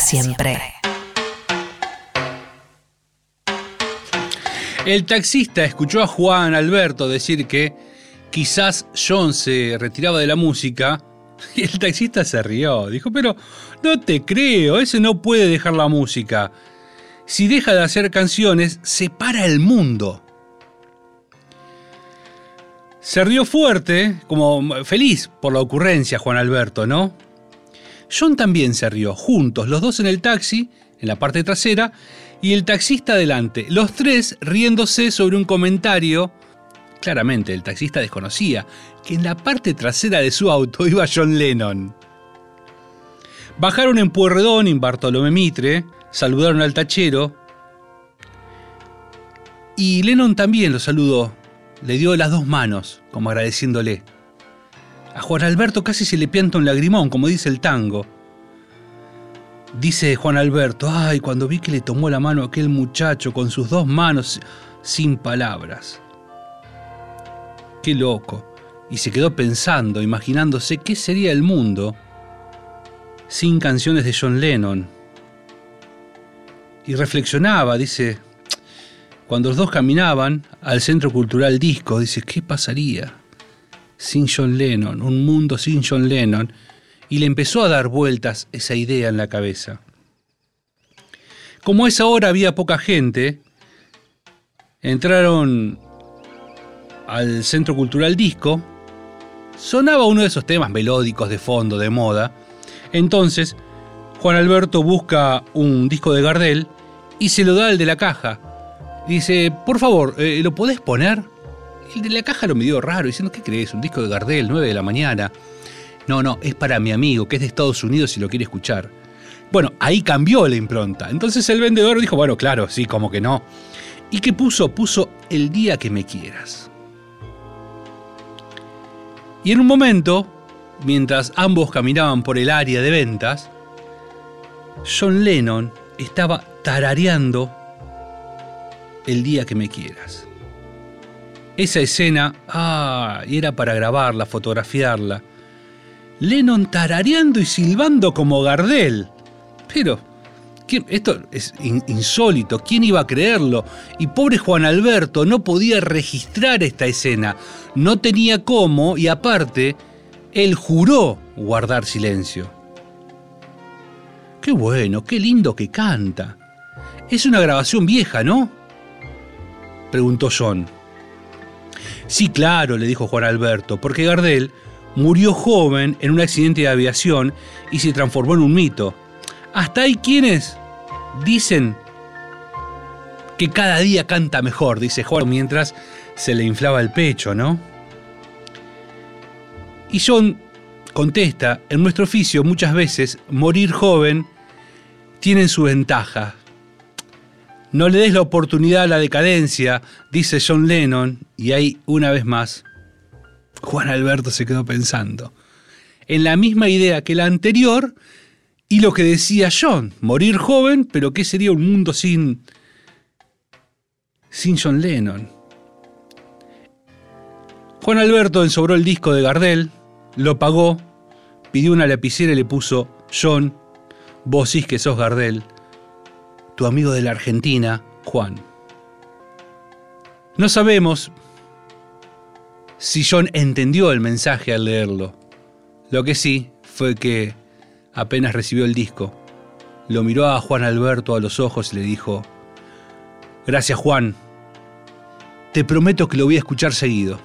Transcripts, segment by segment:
Siempre. El taxista escuchó a Juan Alberto decir que quizás John se retiraba de la música y el taxista se rió. Dijo, pero no te creo, ese no puede dejar la música. Si deja de hacer canciones, se para el mundo. Se rió fuerte, como feliz por la ocurrencia, Juan Alberto, ¿no? John también se rió, juntos, los dos en el taxi, en la parte trasera, y el taxista adelante, los tres riéndose sobre un comentario. Claramente, el taxista desconocía que en la parte trasera de su auto iba John Lennon. Bajaron en Puerredón, en Bartolomé Mitre, saludaron al tachero, y Lennon también lo saludó, le dio las dos manos, como agradeciéndole. A Juan Alberto casi se le pianta un lagrimón, como dice el tango. Dice Juan Alberto, ay, cuando vi que le tomó la mano aquel muchacho con sus dos manos sin palabras. Qué loco. Y se quedó pensando, imaginándose qué sería el mundo sin canciones de John Lennon. Y reflexionaba, dice, cuando los dos caminaban al Centro Cultural Disco, dice, ¿qué pasaría sin John Lennon? Un mundo sin John Lennon y le empezó a dar vueltas esa idea en la cabeza. Como a esa hora había poca gente, entraron al Centro Cultural Disco, sonaba uno de esos temas melódicos de fondo, de moda. Entonces, Juan Alberto busca un disco de Gardel y se lo da al de la caja. Dice, por favor, eh, ¿lo podés poner? El de la caja lo midió raro, diciendo, ¿qué crees? Un disco de Gardel, 9 de la mañana. No, no, es para mi amigo, que es de Estados Unidos y lo quiere escuchar. Bueno, ahí cambió la impronta. Entonces el vendedor dijo, bueno, claro, sí, como que no. ¿Y qué puso? Puso el día que me quieras. Y en un momento, mientras ambos caminaban por el área de ventas, John Lennon estaba tarareando el día que me quieras. Esa escena, ah, era para grabarla, fotografiarla. Lennon tarareando y silbando como Gardel. Pero, ¿quién- esto es in- insólito, ¿quién iba a creerlo? Y pobre Juan Alberto no podía registrar esta escena, no tenía cómo y aparte, él juró guardar silencio. Qué bueno, qué lindo que canta. Es una grabación vieja, ¿no? Preguntó John. Sí, claro, le dijo Juan Alberto, porque Gardel murió joven en un accidente de aviación y se transformó en un mito. Hasta hay quienes dicen que cada día canta mejor, dice Juan, mientras se le inflaba el pecho, ¿no? Y John contesta, en nuestro oficio muchas veces morir joven tiene su ventaja. No le des la oportunidad a la decadencia, dice John Lennon, y ahí una vez más Juan Alberto se quedó pensando en la misma idea que la anterior y lo que decía John, morir joven, pero ¿qué sería un mundo sin sin John Lennon? Juan Alberto ensobró el disco de Gardel, lo pagó, pidió una lapicera y le puso John, vos que sos Gardel, tu amigo de la Argentina, Juan. No sabemos si John entendió el mensaje al leerlo. Lo que sí fue que apenas recibió el disco, lo miró a Juan Alberto a los ojos y le dijo, Gracias Juan, te prometo que lo voy a escuchar seguido.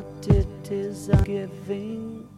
what it is I'm giving.